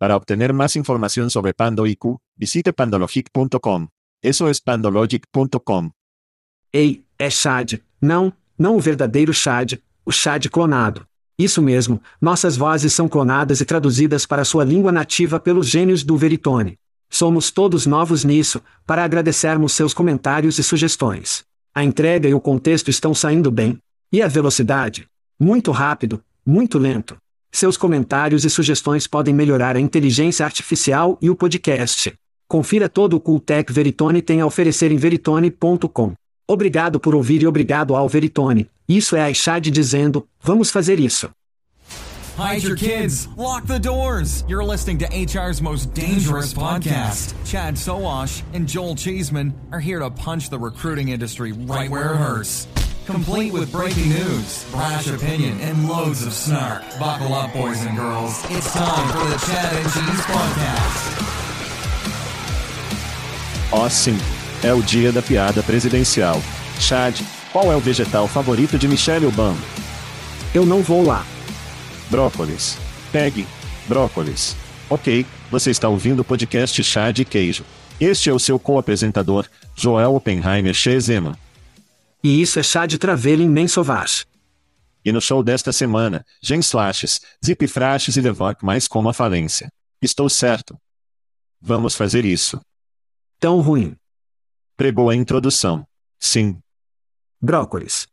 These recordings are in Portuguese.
Para obtener más información sobre Pando IQ, visite pandologic.com. Eso es pandologic.com. Ei, é Chad. Não, não o verdadeiro Chad, o Chad clonado. Isso mesmo, nossas vozes são clonadas e traduzidas para sua língua nativa pelos gênios do Veritone. Somos todos novos nisso, para agradecermos seus comentários e sugestões. A entrega e o contexto estão saindo bem. E a velocidade? Muito rápido, muito lento. Seus comentários e sugestões podem melhorar a inteligência artificial e o podcast. Confira todo o Cooltech Veritone tem a oferecer em veritone.com. Obrigado por ouvir e obrigado ao Veritone. Isso é a Ishad dizendo: vamos fazer isso. Hide your kids. Lock the doors. You're listening to HR's most dangerous podcast. Chad Soash and Joel Cheeseman are here to punch the recruiting industry right where it hurts. Complete with breaking news, brash opinion, and loads of snark. Buckle up, boys and girls. It's time for the Chad and Cheese Podcast. Ó sim, é o dia da piada presidencial. Chad, qual é o vegetal favorito de Michelle Obama? Eu não vou lá. Brócolis. Pegue. Brócolis. Ok, você está ouvindo o podcast Chá de Queijo. Este é o seu co-apresentador, Joel Oppenheimer Chezema. E isso é chá de Travelin nem Sauvage. E no show desta semana, Gen Slashes, Zip Frashes e Levok mais como a falência. Estou certo. Vamos fazer isso. Tão ruim. Pregou a introdução. Sim. Brócolis.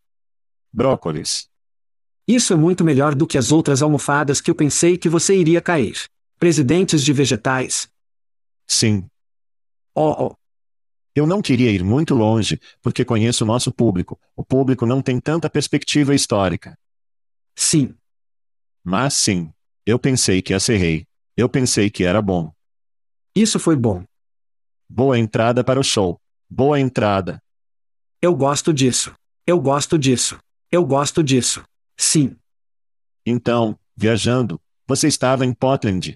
Brócolis. Isso é muito melhor do que as outras almofadas que eu pensei que você iria cair. Presidentes de vegetais. Sim. Oh, oh. Eu não queria ir muito longe, porque conheço o nosso público. O público não tem tanta perspectiva histórica. Sim. Mas sim. Eu pensei que acerrei. Eu pensei que era bom. Isso foi bom. Boa entrada para o show. Boa entrada. Eu gosto disso. Eu gosto disso. Eu gosto disso. Sim. Então, viajando, você estava em Portland.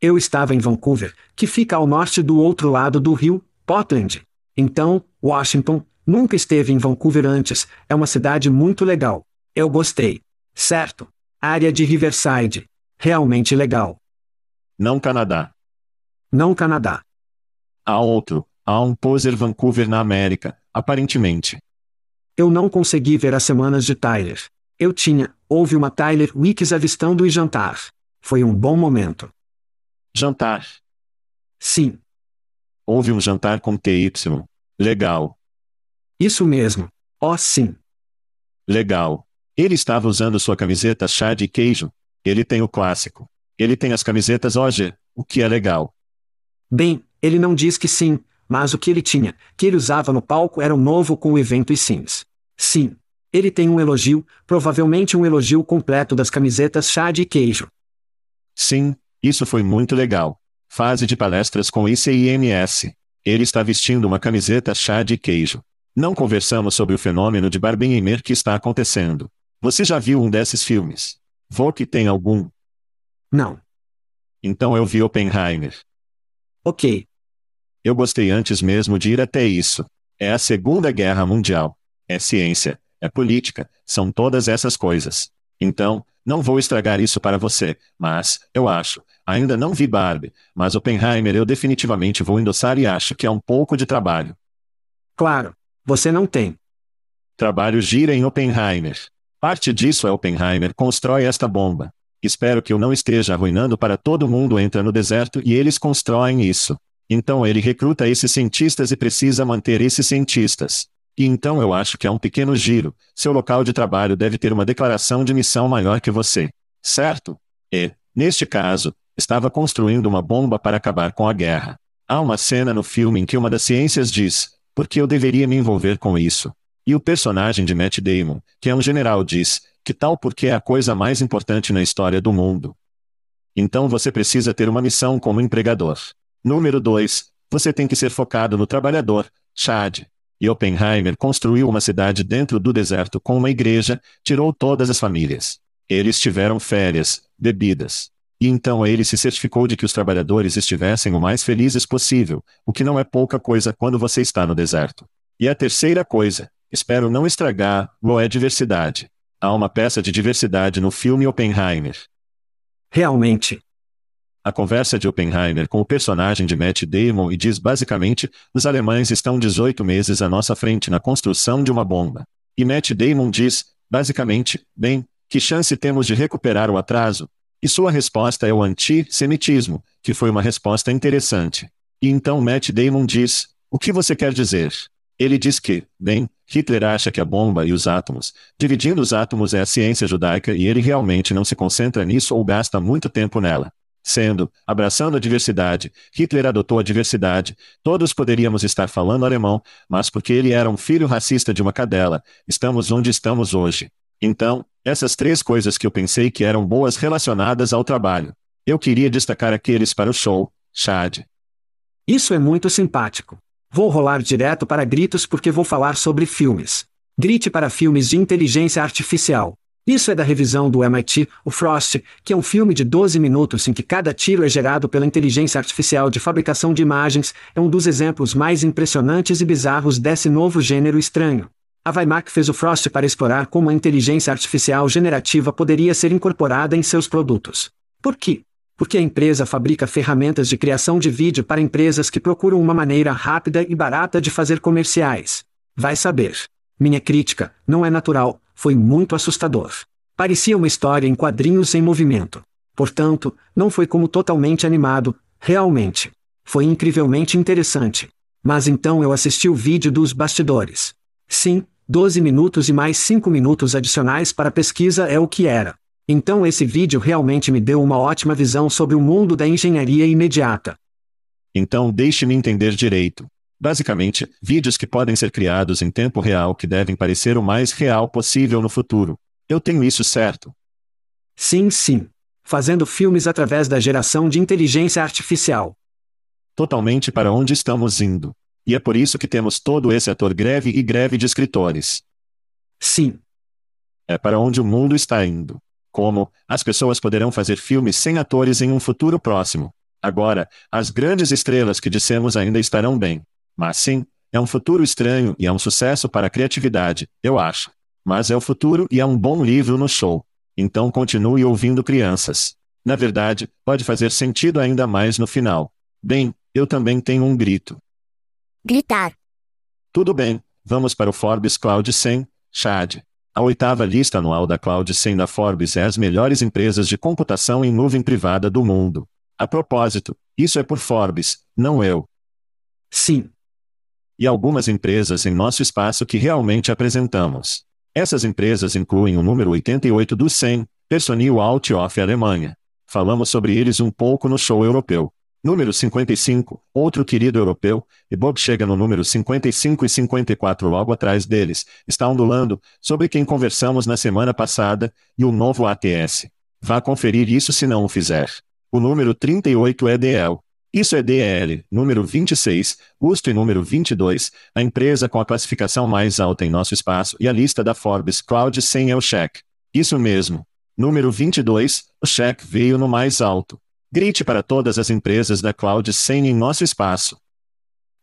Eu estava em Vancouver, que fica ao norte do outro lado do rio, Portland. Então, Washington, nunca esteve em Vancouver antes, é uma cidade muito legal. Eu gostei. Certo. Área de Riverside. Realmente legal. Não Canadá. Não Canadá. Há outro. Há um poser Vancouver na América, aparentemente. Eu não consegui ver as semanas de Tyler. Eu tinha, houve uma Tyler Weeks avistando e jantar. Foi um bom momento. Jantar. Sim. Houve um jantar com TY. Legal. Isso mesmo. Oh, sim. Legal. Ele estava usando sua camiseta chá de queijo. Ele tem o clássico. Ele tem as camisetas OG, o que é legal. Bem, ele não diz que sim, mas o que ele tinha, que ele usava no palco era um novo com o evento e sims. Sim. Ele tem um elogio, provavelmente um elogio completo das camisetas chá de queijo. Sim, isso foi muito legal. Fase de palestras com ICIMS. Ele está vestindo uma camiseta chá de queijo. Não conversamos sobre o fenômeno de Barbenheimer que está acontecendo. Você já viu um desses filmes? Vou que tem algum. Não. Então eu vi Oppenheimer. Ok. Eu gostei antes mesmo de ir até isso. É a Segunda Guerra Mundial. É ciência, é política, são todas essas coisas. Então, não vou estragar isso para você, mas, eu acho, ainda não vi Barbie, mas Oppenheimer eu definitivamente vou endossar e acho que é um pouco de trabalho. Claro, você não tem. Trabalho gira em Oppenheimer. Parte disso é Oppenheimer constrói esta bomba. Espero que eu não esteja arruinando para todo mundo entra no deserto e eles constroem isso. Então ele recruta esses cientistas e precisa manter esses cientistas. E então eu acho que é um pequeno giro. Seu local de trabalho deve ter uma declaração de missão maior que você. Certo? E, neste caso, estava construindo uma bomba para acabar com a guerra. Há uma cena no filme em que uma das ciências diz: Por que eu deveria me envolver com isso? E o personagem de Matt Damon, que é um general, diz: Que tal porque é a coisa mais importante na história do mundo? Então você precisa ter uma missão como empregador. Número 2. Você tem que ser focado no trabalhador, Chad. E Oppenheimer construiu uma cidade dentro do deserto com uma igreja, tirou todas as famílias. Eles tiveram férias, bebidas. E então ele se certificou de que os trabalhadores estivessem o mais felizes possível, o que não é pouca coisa quando você está no deserto. E a terceira coisa, espero não estragar, lo é diversidade. Há uma peça de diversidade no filme Oppenheimer. Realmente. A conversa de Oppenheimer com o personagem de Matt Damon e diz basicamente: os alemães estão 18 meses à nossa frente na construção de uma bomba. E Matt Damon diz, basicamente, bem, que chance temos de recuperar o atraso? E sua resposta é o antissemitismo, que foi uma resposta interessante. E então Matt Damon diz: O que você quer dizer? Ele diz que, bem, Hitler acha que a bomba e os átomos, dividindo os átomos é a ciência judaica e ele realmente não se concentra nisso ou gasta muito tempo nela. Sendo, abraçando a diversidade, Hitler adotou a diversidade, todos poderíamos estar falando alemão, mas porque ele era um filho racista de uma cadela, estamos onde estamos hoje. Então, essas três coisas que eu pensei que eram boas relacionadas ao trabalho. Eu queria destacar aqueles para o show, Chad. Isso é muito simpático. Vou rolar direto para gritos porque vou falar sobre filmes. Grite para filmes de inteligência artificial. Isso é da revisão do MIT, o Frost, que é um filme de 12 minutos em que cada tiro é gerado pela inteligência artificial de fabricação de imagens, é um dos exemplos mais impressionantes e bizarros desse novo gênero estranho. A Weimack fez o Frost para explorar como a inteligência artificial generativa poderia ser incorporada em seus produtos. Por quê? Porque a empresa fabrica ferramentas de criação de vídeo para empresas que procuram uma maneira rápida e barata de fazer comerciais. Vai saber. Minha crítica, não é natural, foi muito assustador. Parecia uma história em quadrinhos em movimento. Portanto, não foi como totalmente animado, realmente. Foi incrivelmente interessante. Mas então eu assisti o vídeo dos bastidores. Sim, 12 minutos e mais 5 minutos adicionais para pesquisa é o que era. Então esse vídeo realmente me deu uma ótima visão sobre o mundo da engenharia imediata. Então deixe-me entender direito. Basicamente, vídeos que podem ser criados em tempo real que devem parecer o mais real possível no futuro. Eu tenho isso certo? Sim, sim. Fazendo filmes através da geração de inteligência artificial. Totalmente para onde estamos indo. E é por isso que temos todo esse ator greve e greve de escritores. Sim. É para onde o mundo está indo. Como, as pessoas poderão fazer filmes sem atores em um futuro próximo. Agora, as grandes estrelas que dissemos ainda estarão bem. Mas sim, é um futuro estranho e é um sucesso para a criatividade, eu acho. Mas é o futuro e é um bom livro no show. Então continue ouvindo crianças. Na verdade, pode fazer sentido ainda mais no final. Bem, eu também tenho um grito. Gritar. Tudo bem, vamos para o Forbes Cloud 100, Chad. A oitava lista anual da Cloud 100 da Forbes é as melhores empresas de computação em nuvem privada do mundo. A propósito, isso é por Forbes, não eu. Sim. E algumas empresas em nosso espaço que realmente apresentamos. Essas empresas incluem o número 88 do 100, Personil Althoff Alemanha. Falamos sobre eles um pouco no show europeu. Número 55, outro querido europeu, e Bob chega no número 55 e 54 logo atrás deles, está ondulando, sobre quem conversamos na semana passada, e o novo ATS. Vá conferir isso se não o fizer. O número 38 é DL. Isso é DL, número 26, Gusto e número 22, a empresa com a classificação mais alta em nosso espaço e a lista da Forbes Cloud 100 é o Check. Isso mesmo. Número 22, o Check veio no mais alto. Grite para todas as empresas da Cloud 100 em nosso espaço.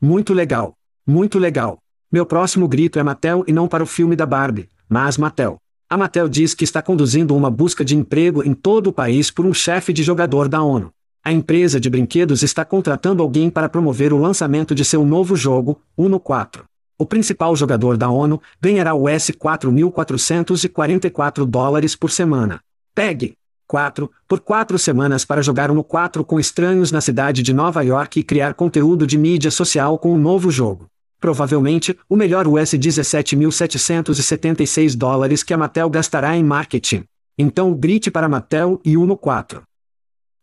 Muito legal. Muito legal. Meu próximo grito é Mattel e não para o filme da Barbie, mas Mattel. A Mattel diz que está conduzindo uma busca de emprego em todo o país por um chefe de jogador da ONU. A empresa de brinquedos está contratando alguém para promover o lançamento de seu novo jogo, Uno 4. O principal jogador da ONU ganhará US 4.444 dólares por semana. Pegue! 4. Por quatro semanas para jogar no 4 com estranhos na cidade de Nova York e criar conteúdo de mídia social com um novo jogo. Provavelmente, o melhor US 17.776 dólares que a Mattel gastará em marketing. Então grite para Mattel e Uno 4.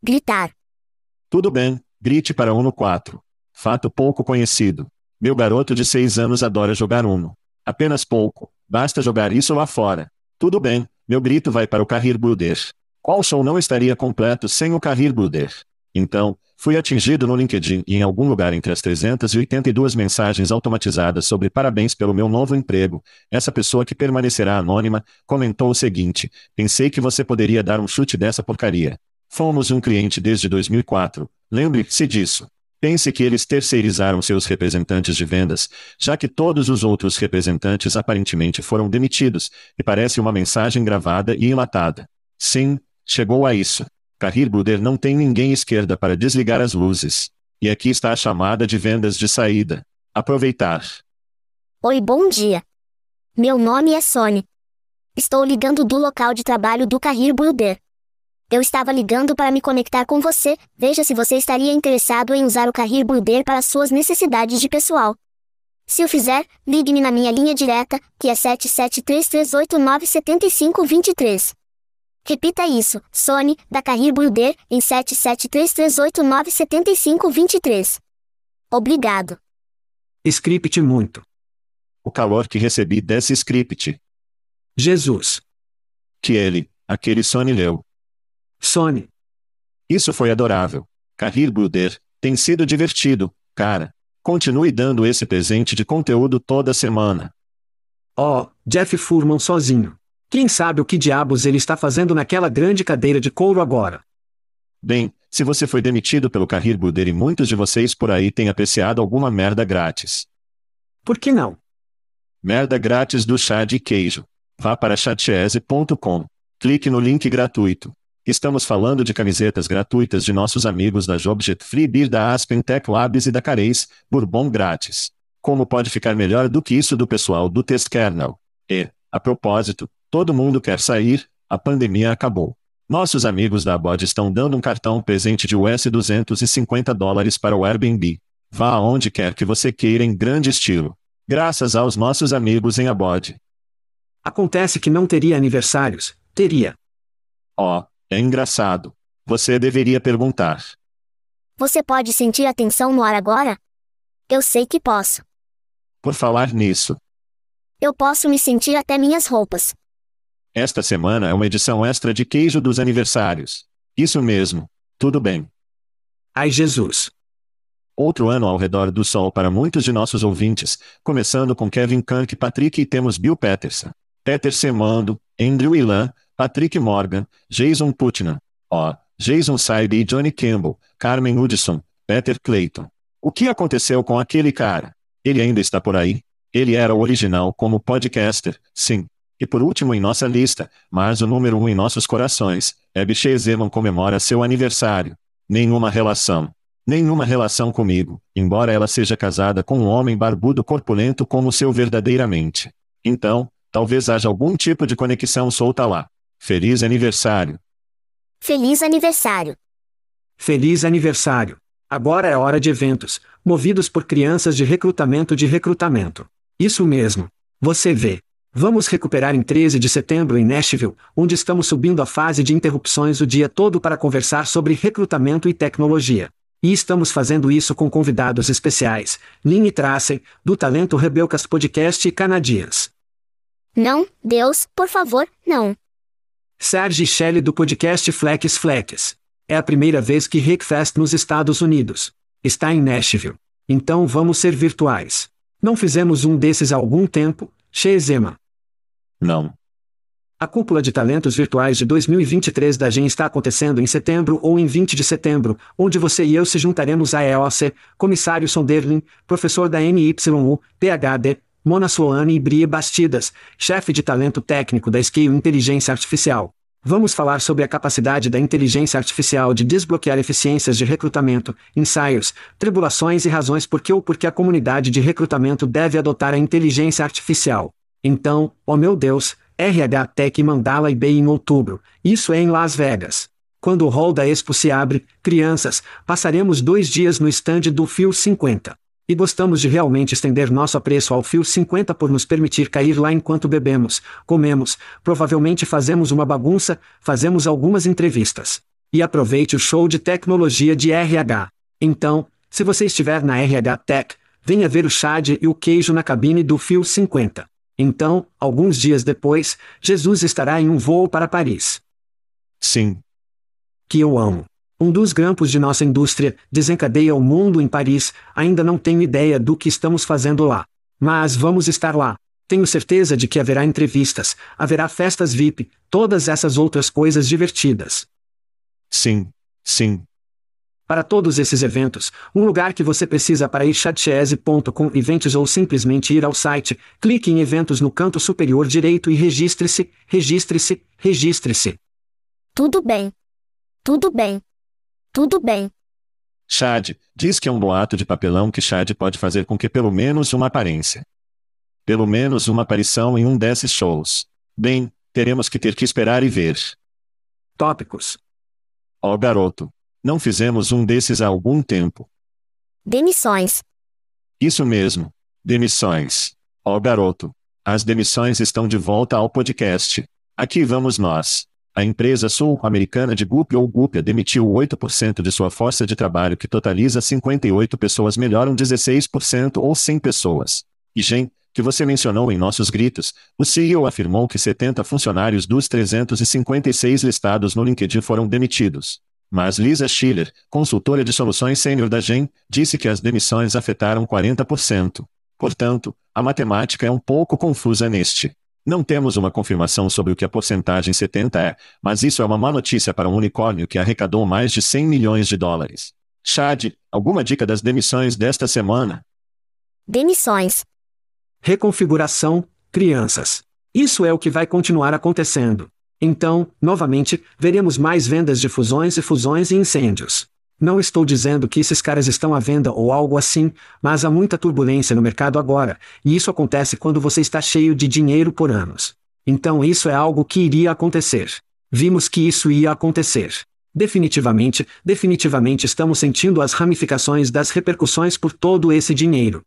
Gritar. Tudo bem, grite para Uno 4. Fato pouco conhecido. Meu garoto de 6 anos adora jogar Uno. Apenas pouco, basta jogar isso lá fora. Tudo bem, meu grito vai para o Carrir Builder. Qual show não estaria completo sem o Carrir Builder? Então, fui atingido no LinkedIn e em algum lugar entre as 382 mensagens automatizadas sobre parabéns pelo meu novo emprego. Essa pessoa que permanecerá anônima comentou o seguinte: Pensei que você poderia dar um chute dessa porcaria. Fomos um cliente desde 2004. Lembre-se disso. Pense que eles terceirizaram seus representantes de vendas, já que todos os outros representantes aparentemente foram demitidos, e parece uma mensagem gravada e enlatada. Sim, chegou a isso. Carrir Buder não tem ninguém esquerda para desligar as luzes. E aqui está a chamada de vendas de saída. Aproveitar. Oi, bom dia. Meu nome é Sony. Estou ligando do local de trabalho do Carrir Builder. Eu estava ligando para me conectar com você, veja se você estaria interessado em usar o Carrir Builder para suas necessidades de pessoal. Se o fizer, ligue-me na minha linha direta, que é 77338975523. Repita isso, Sony, da Carrir Builder, em 77338975523. Obrigado. Script muito. O calor que recebi desse script. Jesus. Que ele, aquele Sony leu. Sony. Isso foi adorável. Carrir Builder, tem sido divertido, cara. Continue dando esse presente de conteúdo toda semana. Oh, Jeff Furman sozinho. Quem sabe o que diabos ele está fazendo naquela grande cadeira de couro agora? Bem, se você foi demitido pelo Carrir Builder e muitos de vocês por aí têm apreciado alguma merda grátis. Por que não? Merda grátis do chá de queijo. Vá para chatese.com. Clique no link gratuito. Estamos falando de camisetas gratuitas de nossos amigos da Jobjet Free Beer da Aspen Tech Labs e da Careis, Bourbon grátis. Como pode ficar melhor do que isso do pessoal do Test Kernel? E, a propósito, todo mundo quer sair, a pandemia acabou. Nossos amigos da Abode estão dando um cartão presente de US 250 dólares para o Airbnb. Vá aonde quer que você queira em grande estilo. Graças aos nossos amigos em Abode. Acontece que não teria aniversários, teria. Ó, oh, é engraçado. Você deveria perguntar. Você pode sentir a tensão no ar agora? Eu sei que posso. Por falar nisso. Eu posso me sentir até minhas roupas. Esta semana é uma edição extra de queijo dos aniversários. Isso mesmo. Tudo bem. Ai Jesus. Outro ano ao redor do sol para muitos de nossos ouvintes, começando com Kevin Kirk, Patrick e temos Bill Peterson. Peter Semando, Andrew Ilan, Patrick Morgan, Jason Putnam, O. Jason Saib e Johnny Campbell, Carmen Hudson, Peter Clayton. O que aconteceu com aquele cara? Ele ainda está por aí? Ele era o original como podcaster, sim. E por último em nossa lista, mas o número um em nossos corações, Abby Zeman comemora seu aniversário. Nenhuma relação. Nenhuma relação comigo, embora ela seja casada com um homem barbudo corpulento como seu verdadeiramente. Então, talvez haja algum tipo de conexão solta lá. Feliz aniversário. Feliz aniversário. Feliz aniversário. Agora é hora de eventos, movidos por crianças de recrutamento de recrutamento. Isso mesmo. Você vê. Vamos recuperar em 13 de setembro em Nashville, onde estamos subindo a fase de interrupções o dia todo para conversar sobre recrutamento e tecnologia. E estamos fazendo isso com convidados especiais, Lynn Tracer, do Talento Rebelcast Podcast e Canadias. Não, Deus, por favor, não. Serge Shelley do podcast Flex Flex. É a primeira vez que Rickfest nos Estados Unidos. Está em Nashville. Então vamos ser virtuais. Não fizemos um desses há algum tempo, Shezema. Não. A cúpula de talentos virtuais de 2023 da GEM está acontecendo em setembro ou em 20 de setembro, onde você e eu se juntaremos a EOC, Comissário Sonderling, professor da NYU, PhD, Mona Sloane e Brie Bastidas, chefe de talento técnico da Scale Inteligência Artificial. Vamos falar sobre a capacidade da inteligência artificial de desbloquear eficiências de recrutamento, ensaios, tribulações e razões por que ou por que a comunidade de recrutamento deve adotar a inteligência artificial. Então, oh meu Deus, RH Tech e Bay em outubro. Isso é em Las Vegas. Quando o hall da Expo se abre, crianças, passaremos dois dias no stand do Fio 50. E gostamos de realmente estender nosso apreço ao Fio 50 por nos permitir cair lá enquanto bebemos, comemos, provavelmente fazemos uma bagunça, fazemos algumas entrevistas. E aproveite o show de tecnologia de RH. Então, se você estiver na RH Tech, venha ver o Chad e o queijo na cabine do Fio 50. Então, alguns dias depois, Jesus estará em um voo para Paris. Sim, que eu amo. Um dos grampos de nossa indústria desencadeia o mundo em Paris, ainda não tenho ideia do que estamos fazendo lá. Mas vamos estar lá. Tenho certeza de que haverá entrevistas, haverá festas VIP, todas essas outras coisas divertidas. sim, sim. Para todos esses eventos, um lugar que você precisa para ir chatchese.com eventos ou simplesmente ir ao site, clique em eventos no canto superior direito e registre-se, registre-se, registre-se. Tudo bem. Tudo bem. Tudo bem. Chad, diz que é um boato de papelão que Chad pode fazer com que pelo menos uma aparência. Pelo menos uma aparição em um desses shows. Bem, teremos que ter que esperar e ver. Tópicos. Ó garoto. Não fizemos um desses há algum tempo. Demissões. Isso mesmo. Demissões. Ó garoto. As demissões estão de volta ao podcast. Aqui vamos nós. A empresa sul-americana de Gup ou Gupia demitiu 8% de sua força de trabalho que totaliza 58 pessoas melhoram 16% ou 100 pessoas. E Gen, que você mencionou em nossos gritos, o CEO afirmou que 70 funcionários dos 356 listados no LinkedIn foram demitidos. Mas Lisa Schiller, consultora de soluções sênior da Gen, disse que as demissões afetaram 40%. Portanto, a matemática é um pouco confusa neste. Não temos uma confirmação sobre o que a porcentagem 70 é, mas isso é uma má notícia para um unicórnio que arrecadou mais de 100 milhões de dólares. Chad, alguma dica das demissões desta semana? Demissões. Reconfiguração, crianças. Isso é o que vai continuar acontecendo. Então, novamente, veremos mais vendas de fusões e fusões e incêndios. Não estou dizendo que esses caras estão à venda ou algo assim, mas há muita turbulência no mercado agora, e isso acontece quando você está cheio de dinheiro por anos. Então isso é algo que iria acontecer. Vimos que isso ia acontecer. Definitivamente, definitivamente estamos sentindo as ramificações das repercussões por todo esse dinheiro.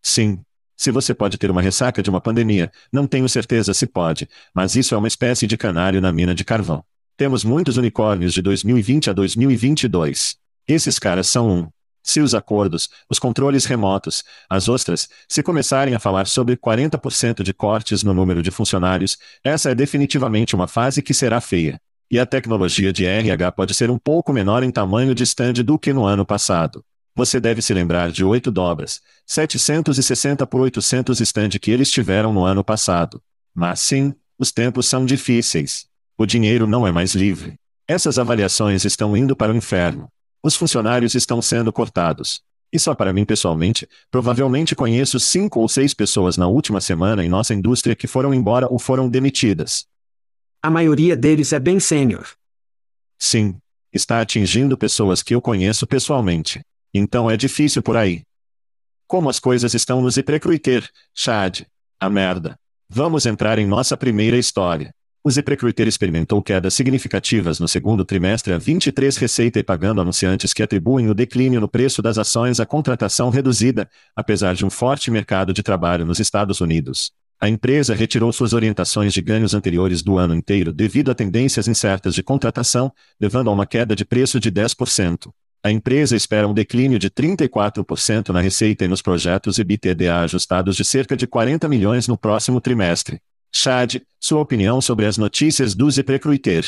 Sim. Se você pode ter uma ressaca de uma pandemia, não tenho certeza se pode, mas isso é uma espécie de canário na mina de carvão. Temos muitos unicórnios de 2020 a 2022. Esses caras são um. Se os acordos, os controles remotos, as ostras, se começarem a falar sobre 40% de cortes no número de funcionários, essa é definitivamente uma fase que será feia. E a tecnologia de RH pode ser um pouco menor em tamanho de stand do que no ano passado. Você deve se lembrar de 8 dobras, 760 por 800 stand que eles tiveram no ano passado. Mas sim, os tempos são difíceis. O dinheiro não é mais livre. Essas avaliações estão indo para o inferno. Os funcionários estão sendo cortados. E só para mim pessoalmente, provavelmente conheço cinco ou seis pessoas na última semana em nossa indústria que foram embora ou foram demitidas. A maioria deles é bem sênior. Sim. Está atingindo pessoas que eu conheço pessoalmente. Então é difícil por aí. Como as coisas estão nos Iprecruiter, Chad? A merda. Vamos entrar em nossa primeira história. O ZipRecruiter experimentou quedas significativas no segundo trimestre a 23 receita e pagando anunciantes que atribuem o declínio no preço das ações à contratação reduzida, apesar de um forte mercado de trabalho nos Estados Unidos. A empresa retirou suas orientações de ganhos anteriores do ano inteiro devido a tendências incertas de contratação, levando a uma queda de preço de 10%. A empresa espera um declínio de 34% na receita e nos projetos EBITDA ajustados de cerca de 40 milhões no próximo trimestre. Chad, sua opinião sobre as notícias do ZipRecruiter.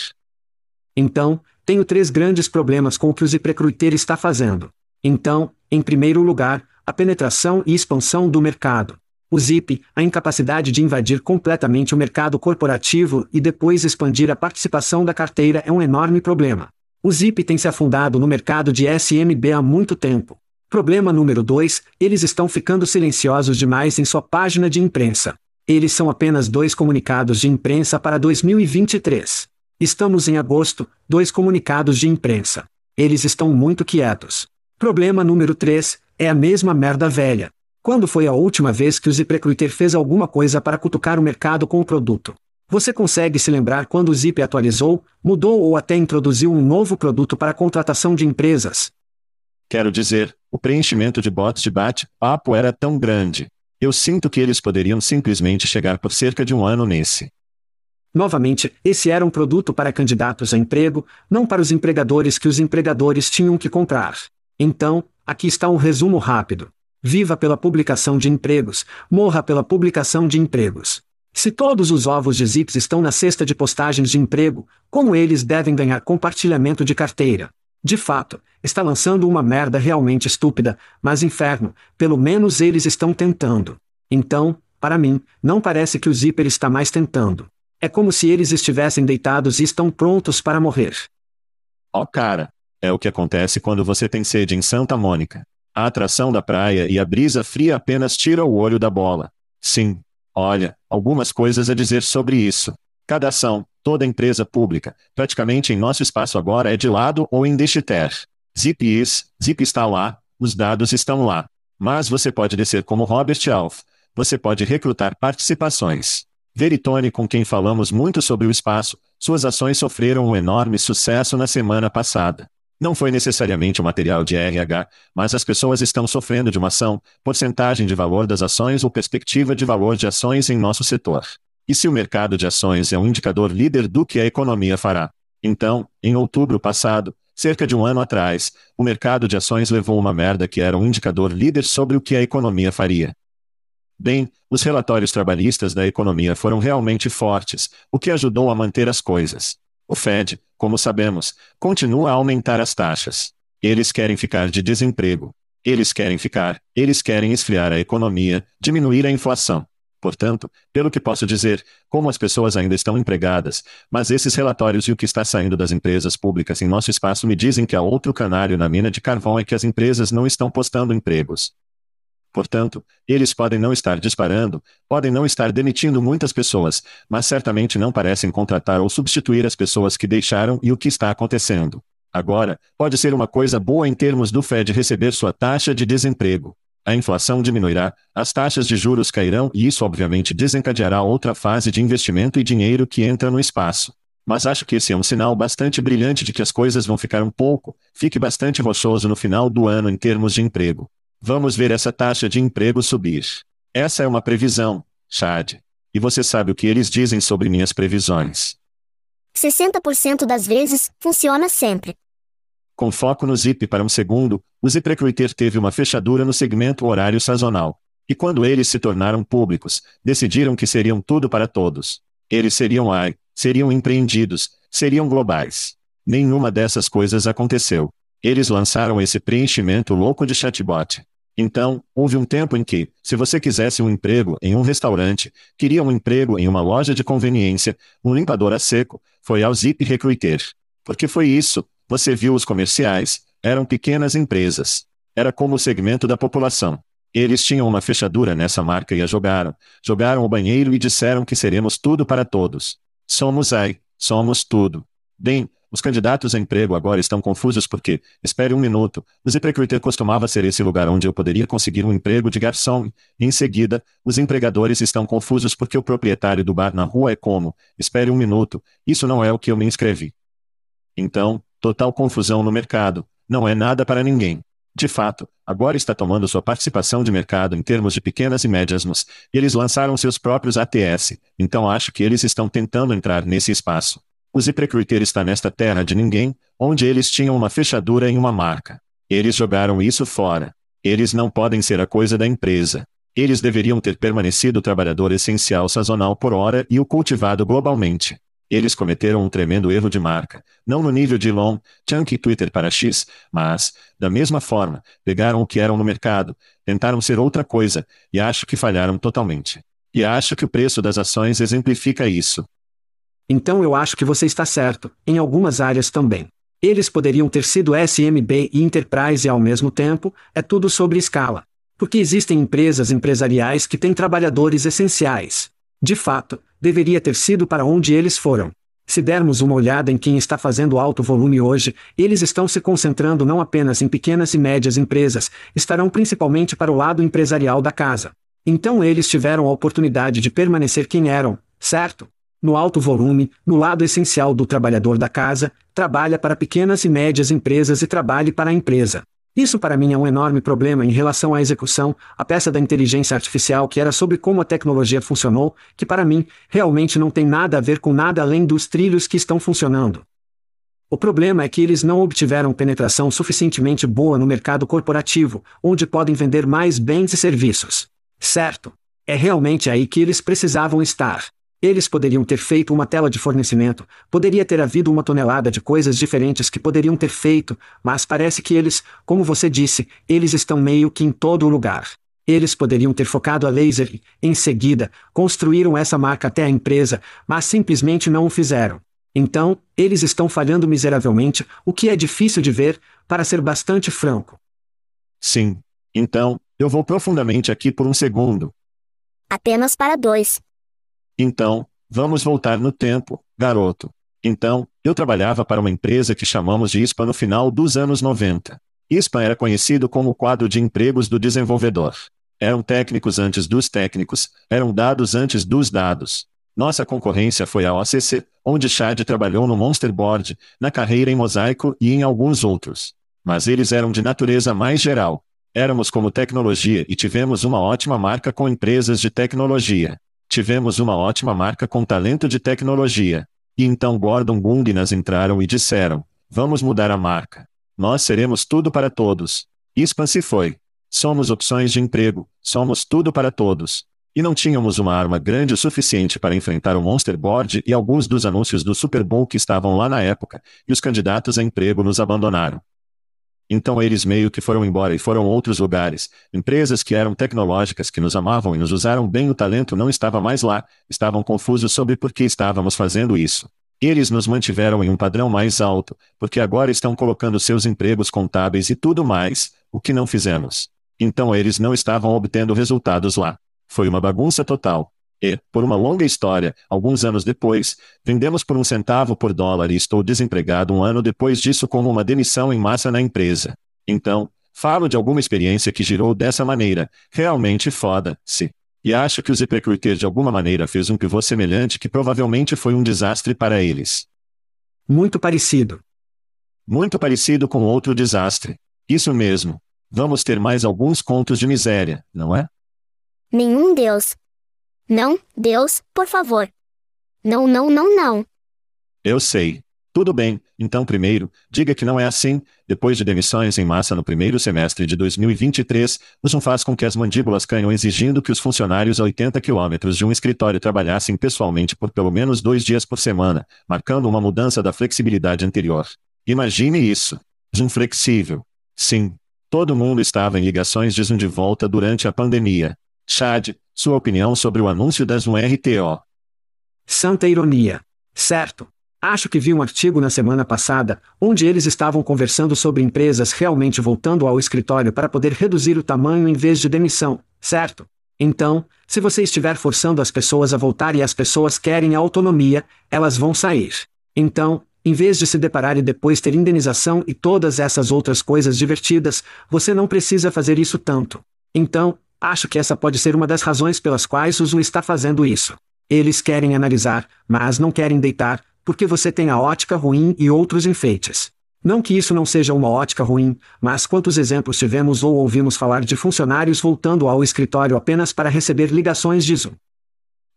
Então, tenho três grandes problemas com o que o ZipRecruiter está fazendo. Então, em primeiro lugar, a penetração e expansão do mercado. O Zip, a incapacidade de invadir completamente o mercado corporativo e depois expandir a participação da carteira é um enorme problema. O Zip tem se afundado no mercado de SMB há muito tempo. Problema número 2: eles estão ficando silenciosos demais em sua página de imprensa. Eles são apenas dois comunicados de imprensa para 2023. Estamos em agosto, dois comunicados de imprensa. Eles estão muito quietos. Problema número 3 é a mesma merda velha. Quando foi a última vez que o ZipRecruiter fez alguma coisa para cutucar o mercado com o produto? Você consegue se lembrar quando o Zip atualizou, mudou ou até introduziu um novo produto para contratação de empresas? Quero dizer, o preenchimento de bots de bate-papo era tão grande. Eu sinto que eles poderiam simplesmente chegar por cerca de um ano nesse. Novamente, esse era um produto para candidatos a emprego, não para os empregadores que os empregadores tinham que comprar. Então, aqui está um resumo rápido. Viva pela publicação de empregos, morra pela publicação de empregos. Se todos os ovos de Zips estão na cesta de postagens de emprego, como eles devem ganhar compartilhamento de carteira? De fato, está lançando uma merda realmente estúpida, mas inferno, pelo menos eles estão tentando. Então, para mim, não parece que o Zipper está mais tentando. É como se eles estivessem deitados e estão prontos para morrer. Ó oh, cara, é o que acontece quando você tem sede em Santa Mônica. A atração da praia e a brisa fria apenas tira o olho da bola. Sim. Olha, algumas coisas a dizer sobre isso. Cada ação, toda empresa pública, praticamente em nosso espaço agora é de lado ou em Deshiter. Zip is, Zip está lá, os dados estão lá. Mas você pode descer como Robert Alf. Você pode recrutar participações. Veritone com quem falamos muito sobre o espaço, suas ações sofreram um enorme sucesso na semana passada. Não foi necessariamente o material de RH, mas as pessoas estão sofrendo de uma ação, porcentagem de valor das ações ou perspectiva de valor de ações em nosso setor. E se o mercado de ações é um indicador líder do que a economia fará? Então, em outubro passado, cerca de um ano atrás, o mercado de ações levou uma merda que era um indicador líder sobre o que a economia faria. Bem, os relatórios trabalhistas da economia foram realmente fortes, o que ajudou a manter as coisas. O Fed, como sabemos, continua a aumentar as taxas. Eles querem ficar de desemprego. Eles querem ficar, eles querem esfriar a economia, diminuir a inflação. Portanto, pelo que posso dizer, como as pessoas ainda estão empregadas, mas esses relatórios e o que está saindo das empresas públicas em nosso espaço me dizem que há outro canário na mina de carvão é que as empresas não estão postando empregos. Portanto, eles podem não estar disparando, podem não estar demitindo muitas pessoas, mas certamente não parecem contratar ou substituir as pessoas que deixaram e o que está acontecendo. Agora, pode ser uma coisa boa em termos do Fed receber sua taxa de desemprego. A inflação diminuirá, as taxas de juros cairão e isso obviamente desencadeará outra fase de investimento e dinheiro que entra no espaço. Mas acho que esse é um sinal bastante brilhante de que as coisas vão ficar um pouco, fique bastante rochoso no final do ano em termos de emprego. Vamos ver essa taxa de emprego subir. Essa é uma previsão, Chad. E você sabe o que eles dizem sobre minhas previsões. 60% das vezes, funciona sempre. Com foco no Zip para um segundo, o ZipRecruiter teve uma fechadura no segmento horário sazonal. E quando eles se tornaram públicos, decidiram que seriam tudo para todos. Eles seriam AI, seriam empreendidos, seriam globais. Nenhuma dessas coisas aconteceu. Eles lançaram esse preenchimento louco de chatbot. Então, houve um tempo em que, se você quisesse um emprego em um restaurante, queria um emprego em uma loja de conveniência, um limpador a seco, foi ao Zip Recruiter. Porque foi isso, você viu os comerciais, eram pequenas empresas. Era como o segmento da população. Eles tinham uma fechadura nessa marca e a jogaram. Jogaram o banheiro e disseram que seremos tudo para todos. Somos AI, somos tudo. Bem, os candidatos a emprego agora estão confusos porque, espere um minuto, o ZipRecruiter costumava ser esse lugar onde eu poderia conseguir um emprego de garçom. Em seguida, os empregadores estão confusos porque o proprietário do bar na rua é como, espere um minuto, isso não é o que eu me inscrevi. Então, total confusão no mercado, não é nada para ninguém. De fato, agora está tomando sua participação de mercado em termos de pequenas e médias nos, e eles lançaram seus próprios ATS, então acho que eles estão tentando entrar nesse espaço. O ZipRecruiter está nesta terra de ninguém, onde eles tinham uma fechadura em uma marca. Eles jogaram isso fora. Eles não podem ser a coisa da empresa. Eles deveriam ter permanecido trabalhador essencial sazonal por hora e o cultivado globalmente. Eles cometeram um tremendo erro de marca, não no nível de Elon, Chunk e Twitter para X, mas, da mesma forma, pegaram o que eram no mercado, tentaram ser outra coisa, e acho que falharam totalmente. E acho que o preço das ações exemplifica isso. Então eu acho que você está certo, em algumas áreas também. Eles poderiam ter sido SMB e Enterprise ao mesmo tempo, é tudo sobre escala. Porque existem empresas empresariais que têm trabalhadores essenciais. De fato, deveria ter sido para onde eles foram. Se dermos uma olhada em quem está fazendo alto volume hoje, eles estão se concentrando não apenas em pequenas e médias empresas, estarão principalmente para o lado empresarial da casa. Então eles tiveram a oportunidade de permanecer quem eram, certo? no alto volume, no lado essencial do trabalhador da casa, trabalha para pequenas e médias empresas e trabalhe para a empresa. Isso para mim é um enorme problema em relação à execução, a peça da inteligência artificial que era sobre como a tecnologia funcionou, que para mim, realmente não tem nada a ver com nada além dos trilhos que estão funcionando. O problema é que eles não obtiveram penetração suficientemente boa no mercado corporativo, onde podem vender mais bens e serviços. Certo? É realmente aí que eles precisavam estar. Eles poderiam ter feito uma tela de fornecimento, poderia ter havido uma tonelada de coisas diferentes que poderiam ter feito, mas parece que eles, como você disse, eles estão meio que em todo lugar. Eles poderiam ter focado a laser e, em seguida, construíram essa marca até a empresa, mas simplesmente não o fizeram. Então, eles estão falhando miseravelmente, o que é difícil de ver, para ser bastante franco. Sim. Então, eu vou profundamente aqui por um segundo. Apenas para dois. Então, vamos voltar no tempo, garoto. Então, eu trabalhava para uma empresa que chamamos de ISPA no final dos anos 90. ISPA era conhecido como o quadro de empregos do desenvolvedor. Eram técnicos antes dos técnicos, eram dados antes dos dados. Nossa concorrência foi a OCC, onde Chad trabalhou no Monster Board, na carreira em Mosaico e em alguns outros. Mas eles eram de natureza mais geral. Éramos como tecnologia e tivemos uma ótima marca com empresas de tecnologia. Tivemos uma ótima marca com talento de tecnologia. E então Gordon Gundinas entraram e disseram: Vamos mudar a marca. Nós seremos tudo para todos. Ispan se foi. Somos opções de emprego, somos tudo para todos. E não tínhamos uma arma grande o suficiente para enfrentar o Monster Board e alguns dos anúncios do Super Bowl que estavam lá na época, e os candidatos a emprego nos abandonaram. Então eles meio que foram embora e foram outros lugares. Empresas que eram tecnológicas que nos amavam e nos usaram bem o talento não estava mais lá, estavam confusos sobre por que estávamos fazendo isso. Eles nos mantiveram em um padrão mais alto, porque agora estão colocando seus empregos contábeis e tudo mais, o que não fizemos. Então eles não estavam obtendo resultados lá. Foi uma bagunça total. E, por uma longa história, alguns anos depois, vendemos por um centavo por dólar e estou desempregado um ano depois disso com uma demissão em massa na empresa. Então, falo de alguma experiência que girou dessa maneira, realmente foda-se. E acho que o ZipRecruiter de alguma maneira fez um pivô semelhante que provavelmente foi um desastre para eles. Muito parecido. Muito parecido com outro desastre. Isso mesmo. Vamos ter mais alguns contos de miséria, não é? Nenhum Deus, não, Deus, por favor. Não, não, não, não. Eu sei. Tudo bem, então primeiro, diga que não é assim. Depois de demissões em massa no primeiro semestre de 2023, o Zoom faz com que as mandíbulas canham exigindo que os funcionários a 80 quilômetros de um escritório trabalhassem pessoalmente por pelo menos dois dias por semana, marcando uma mudança da flexibilidade anterior. Imagine isso. Zoom flexível. Sim. Todo mundo estava em ligações de Zoom de volta durante a pandemia. Chad, sua opinião sobre o anúncio das URTO. Santa ironia. Certo. Acho que vi um artigo na semana passada, onde eles estavam conversando sobre empresas realmente voltando ao escritório para poder reduzir o tamanho em vez de demissão, certo? Então, se você estiver forçando as pessoas a voltar e as pessoas querem a autonomia, elas vão sair. Então, em vez de se deparar e depois ter indenização e todas essas outras coisas divertidas, você não precisa fazer isso tanto. Então, Acho que essa pode ser uma das razões pelas quais o Zoom está fazendo isso. Eles querem analisar, mas não querem deitar, porque você tem a ótica ruim e outros enfeites. Não que isso não seja uma ótica ruim, mas quantos exemplos tivemos ou ouvimos falar de funcionários voltando ao escritório apenas para receber ligações de Zoom?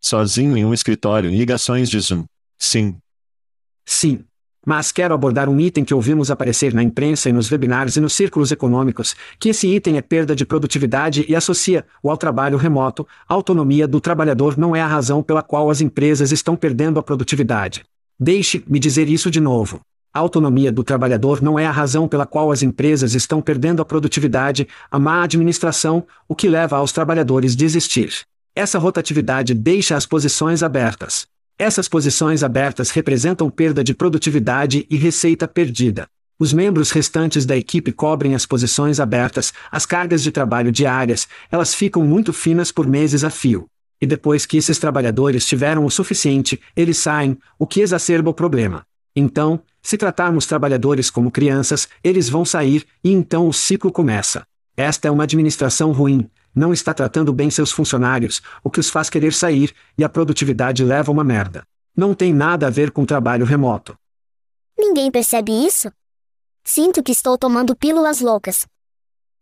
Sozinho em um escritório, ligações de Zoom. Sim. Sim. Mas quero abordar um item que ouvimos aparecer na imprensa e nos webinars e nos círculos econômicos, que esse item é perda de produtividade e associa-o ao trabalho remoto. A autonomia do trabalhador não é a razão pela qual as empresas estão perdendo a produtividade. Deixe-me dizer isso de novo. A autonomia do trabalhador não é a razão pela qual as empresas estão perdendo a produtividade, a má administração, o que leva aos trabalhadores desistir. Essa rotatividade deixa as posições abertas. Essas posições abertas representam perda de produtividade e receita perdida. Os membros restantes da equipe cobrem as posições abertas, as cargas de trabalho diárias, elas ficam muito finas por meses a fio. E depois que esses trabalhadores tiveram o suficiente, eles saem, o que exacerba o problema. Então, se tratarmos trabalhadores como crianças, eles vão sair, e então o ciclo começa. Esta é uma administração ruim, não está tratando bem seus funcionários, o que os faz querer sair, e a produtividade leva uma merda. Não tem nada a ver com trabalho remoto. Ninguém percebe isso? Sinto que estou tomando pílulas loucas.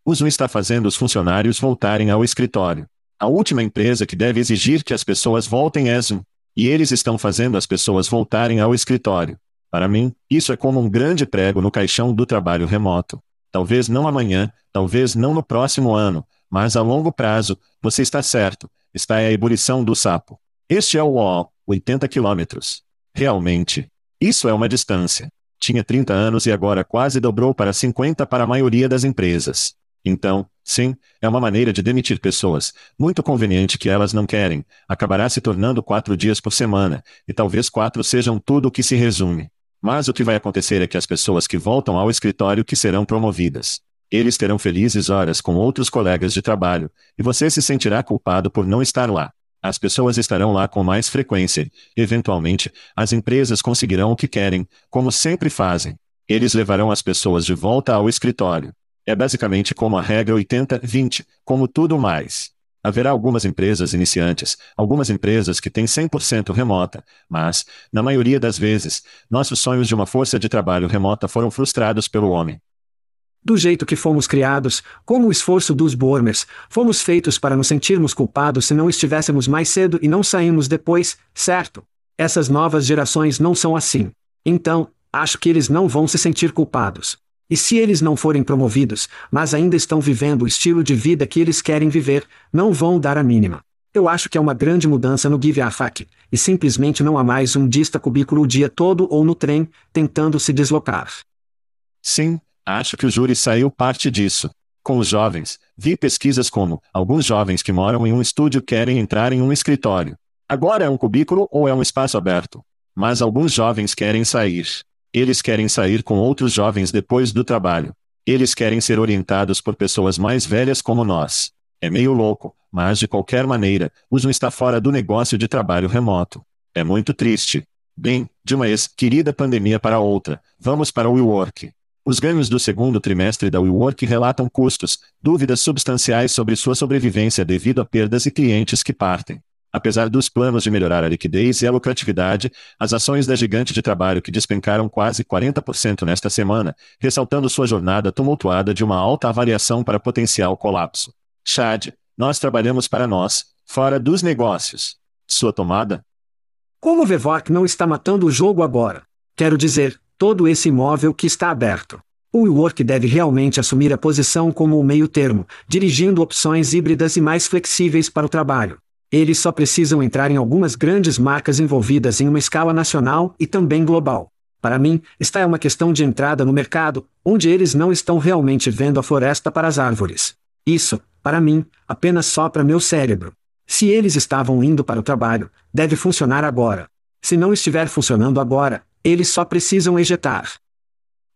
O Zoom está fazendo os funcionários voltarem ao escritório. A última empresa que deve exigir que as pessoas voltem é Zoom. E eles estão fazendo as pessoas voltarem ao escritório. Para mim, isso é como um grande prego no caixão do trabalho remoto. Talvez não amanhã, talvez não no próximo ano, mas a longo prazo, você está certo, está a ebulição do sapo. Este é o O, 80 quilômetros. Realmente. Isso é uma distância. Tinha 30 anos e agora quase dobrou para 50 para a maioria das empresas. Então, sim, é uma maneira de demitir pessoas, muito conveniente que elas não querem, acabará se tornando quatro dias por semana, e talvez quatro sejam tudo o que se resume. Mas o que vai acontecer é que as pessoas que voltam ao escritório que serão promovidas. Eles terão felizes horas com outros colegas de trabalho, e você se sentirá culpado por não estar lá. As pessoas estarão lá com mais frequência. Eventualmente, as empresas conseguirão o que querem, como sempre fazem. Eles levarão as pessoas de volta ao escritório. É basicamente como a regra 80-20, como tudo mais. Haverá algumas empresas iniciantes, algumas empresas que têm 100% remota, mas, na maioria das vezes, nossos sonhos de uma força de trabalho remota foram frustrados pelo homem. Do jeito que fomos criados, como o esforço dos Bormers, fomos feitos para nos sentirmos culpados se não estivéssemos mais cedo e não saímos depois, certo? Essas novas gerações não são assim. Então, acho que eles não vão se sentir culpados. E se eles não forem promovidos, mas ainda estão vivendo o estilo de vida que eles querem viver, não vão dar a mínima. Eu acho que é uma grande mudança no Give a Fuck, e simplesmente não há mais um dista cubículo o dia todo ou no trem, tentando se deslocar. Sim, acho que o júri saiu parte disso. Com os jovens, vi pesquisas como alguns jovens que moram em um estúdio querem entrar em um escritório. Agora é um cubículo ou é um espaço aberto. Mas alguns jovens querem sair. Eles querem sair com outros jovens depois do trabalho. Eles querem ser orientados por pessoas mais velhas como nós. É meio louco, mas de qualquer maneira, o Zoom está fora do negócio de trabalho remoto. É muito triste. Bem, de uma ex-querida pandemia para outra, vamos para o WeWork. Os ganhos do segundo trimestre da WeWork relatam custos, dúvidas substanciais sobre sua sobrevivência devido a perdas e clientes que partem. Apesar dos planos de melhorar a liquidez e a lucratividade, as ações da gigante de trabalho que despencaram quase 40% nesta semana, ressaltando sua jornada tumultuada de uma alta avaliação para potencial colapso. Chad, nós trabalhamos para nós, fora dos negócios. Sua tomada? Como Vevok não está matando o jogo agora? Quero dizer, todo esse imóvel que está aberto. O WeWork deve realmente assumir a posição como o meio termo, dirigindo opções híbridas e mais flexíveis para o trabalho. Eles só precisam entrar em algumas grandes marcas envolvidas em uma escala nacional e também global. Para mim, esta é uma questão de entrada no mercado, onde eles não estão realmente vendo a floresta para as árvores. Isso, para mim, apenas sopra meu cérebro. Se eles estavam indo para o trabalho, deve funcionar agora. Se não estiver funcionando agora, eles só precisam ejetar.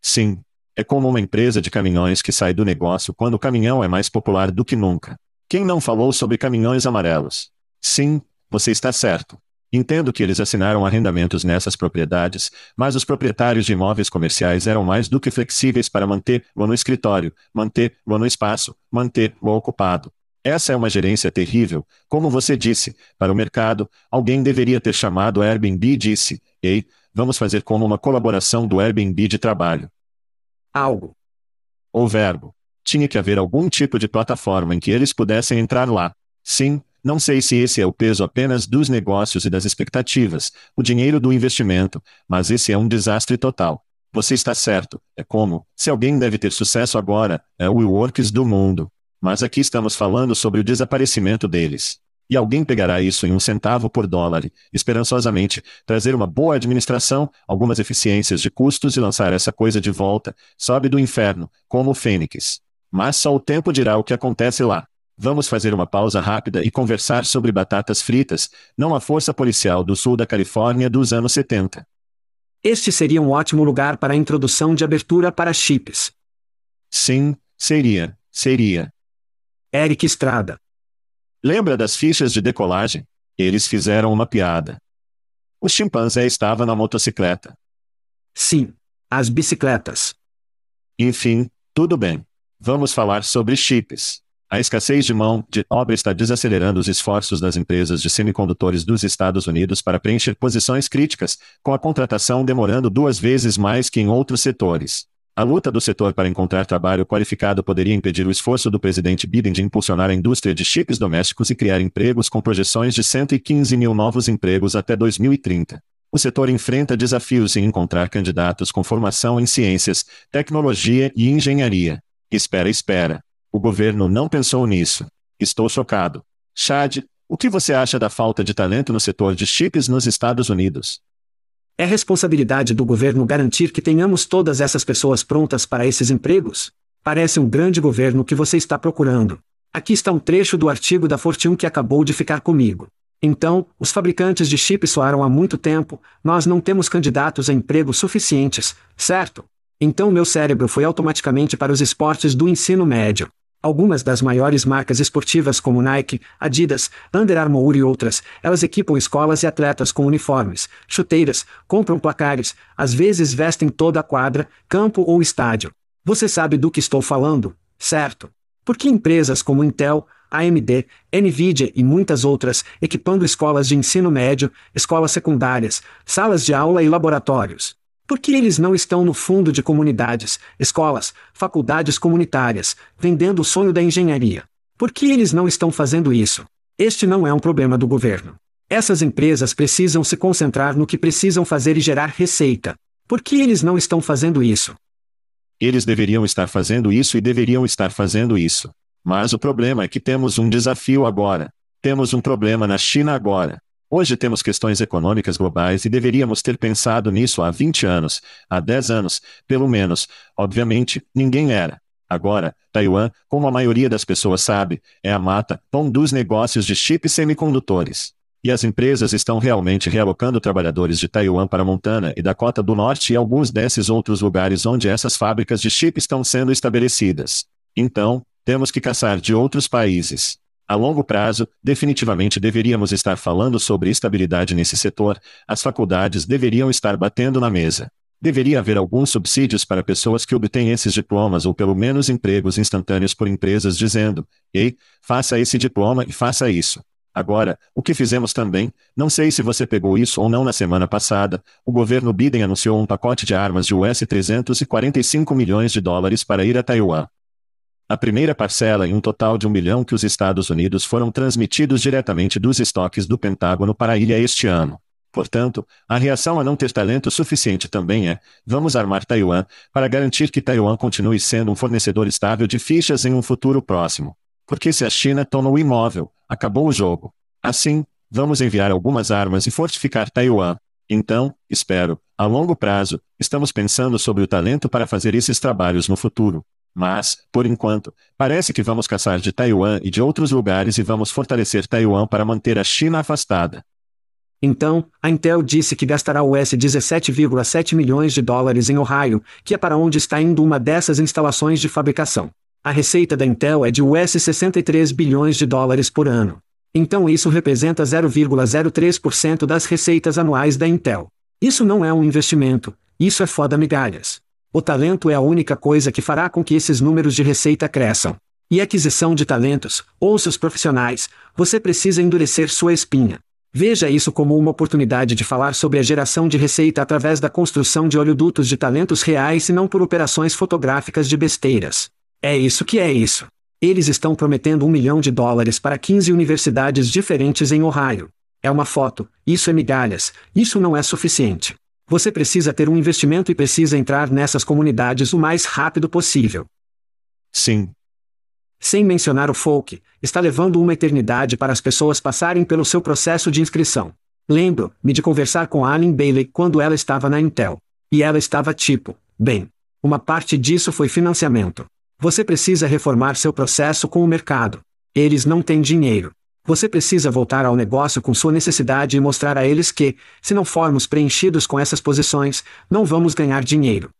Sim. É como uma empresa de caminhões que sai do negócio quando o caminhão é mais popular do que nunca. Quem não falou sobre caminhões amarelos? Sim, você está certo. Entendo que eles assinaram arrendamentos nessas propriedades, mas os proprietários de imóveis comerciais eram mais do que flexíveis para manter-o no escritório, manter-o no espaço, manter-o ocupado. Essa é uma gerência terrível, como você disse, para o mercado, alguém deveria ter chamado Airbnb e disse, ei, vamos fazer como uma colaboração do Airbnb de trabalho. Algo. O verbo. Tinha que haver algum tipo de plataforma em que eles pudessem entrar lá. Sim, não sei se esse é o peso apenas dos negócios e das expectativas, o dinheiro do investimento, mas esse é um desastre total. Você está certo, é como, se alguém deve ter sucesso agora, é o WeWorks do mundo. Mas aqui estamos falando sobre o desaparecimento deles. E alguém pegará isso em um centavo por dólar, esperançosamente, trazer uma boa administração, algumas eficiências de custos e lançar essa coisa de volta, sobe do inferno, como o Fênix. Mas só o tempo dirá o que acontece lá. Vamos fazer uma pausa rápida e conversar sobre batatas fritas, não a força policial do sul da Califórnia dos anos 70. Este seria um ótimo lugar para a introdução de abertura para chips. Sim, seria, seria. Eric Estrada. Lembra das fichas de decolagem? Eles fizeram uma piada. O chimpanzé estava na motocicleta. Sim, as bicicletas. Enfim, tudo bem. Vamos falar sobre chips. A escassez de mão de obra está desacelerando os esforços das empresas de semicondutores dos Estados Unidos para preencher posições críticas, com a contratação demorando duas vezes mais que em outros setores. A luta do setor para encontrar trabalho qualificado poderia impedir o esforço do presidente Biden de impulsionar a indústria de chips domésticos e criar empregos com projeções de 115 mil novos empregos até 2030. O setor enfrenta desafios em encontrar candidatos com formação em ciências, tecnologia e engenharia. Espera, espera. O governo não pensou nisso. Estou chocado. Chad, o que você acha da falta de talento no setor de chips nos Estados Unidos? É responsabilidade do governo garantir que tenhamos todas essas pessoas prontas para esses empregos? Parece um grande governo que você está procurando. Aqui está um trecho do artigo da Fortune que acabou de ficar comigo. Então, os fabricantes de chips soaram há muito tempo, nós não temos candidatos a empregos suficientes, certo? Então meu cérebro foi automaticamente para os esportes do ensino médio. Algumas das maiores marcas esportivas como Nike, Adidas, Under Armour e outras, elas equipam escolas e atletas com uniformes, chuteiras, compram placares, às vezes vestem toda a quadra, campo ou estádio. Você sabe do que estou falando, certo? Por que empresas como Intel, AMD, Nvidia e muitas outras, equipando escolas de ensino médio, escolas secundárias, salas de aula e laboratórios? Por que eles não estão no fundo de comunidades, escolas, faculdades comunitárias, vendendo o sonho da engenharia? Por que eles não estão fazendo isso? Este não é um problema do governo. Essas empresas precisam se concentrar no que precisam fazer e gerar receita. Por que eles não estão fazendo isso? Eles deveriam estar fazendo isso e deveriam estar fazendo isso. Mas o problema é que temos um desafio agora. Temos um problema na China agora. Hoje temos questões econômicas globais e deveríamos ter pensado nisso há 20 anos, há 10 anos, pelo menos. Obviamente, ninguém era. Agora, Taiwan, como a maioria das pessoas sabe, é a mata, pão dos negócios de chips semicondutores. E as empresas estão realmente realocando trabalhadores de Taiwan para Montana e Dakota do Norte e alguns desses outros lugares onde essas fábricas de chip estão sendo estabelecidas. Então, temos que caçar de outros países. A longo prazo, definitivamente deveríamos estar falando sobre estabilidade nesse setor, as faculdades deveriam estar batendo na mesa. Deveria haver alguns subsídios para pessoas que obtêm esses diplomas ou pelo menos empregos instantâneos por empresas dizendo: Ei, faça esse diploma e faça isso. Agora, o que fizemos também, não sei se você pegou isso ou não na semana passada, o governo Biden anunciou um pacote de armas de US 345 milhões de dólares para ir a Taiwan. A primeira parcela em um total de um milhão que os Estados Unidos foram transmitidos diretamente dos estoques do Pentágono para a ilha este ano. Portanto, a reação a não ter talento suficiente também é: vamos armar Taiwan, para garantir que Taiwan continue sendo um fornecedor estável de fichas em um futuro próximo. Porque se a China toma o imóvel, acabou o jogo. Assim, vamos enviar algumas armas e fortificar Taiwan. Então, espero, a longo prazo, estamos pensando sobre o talento para fazer esses trabalhos no futuro. Mas, por enquanto, parece que vamos caçar de Taiwan e de outros lugares e vamos fortalecer Taiwan para manter a China afastada. Então, a Intel disse que gastará US 17,7 milhões de dólares em Ohio, que é para onde está indo uma dessas instalações de fabricação. A receita da Intel é de US 63 bilhões de dólares por ano. Então isso representa 0,03% das receitas anuais da Intel. Isso não é um investimento, isso é foda migalhas. O talento é a única coisa que fará com que esses números de receita cresçam. E aquisição de talentos, ou seus profissionais, você precisa endurecer sua espinha. Veja isso como uma oportunidade de falar sobre a geração de receita através da construção de oleodutos de talentos reais e não por operações fotográficas de besteiras. É isso que é isso. Eles estão prometendo um milhão de dólares para 15 universidades diferentes em Ohio. É uma foto, isso é migalhas, isso não é suficiente. Você precisa ter um investimento e precisa entrar nessas comunidades o mais rápido possível. Sim. Sem mencionar o folk, está levando uma eternidade para as pessoas passarem pelo seu processo de inscrição. Lembro-me de conversar com Alan Bailey quando ela estava na Intel. E ela estava tipo, bem, uma parte disso foi financiamento. Você precisa reformar seu processo com o mercado. Eles não têm dinheiro. Você precisa voltar ao negócio com sua necessidade e mostrar a eles que, se não formos preenchidos com essas posições, não vamos ganhar dinheiro.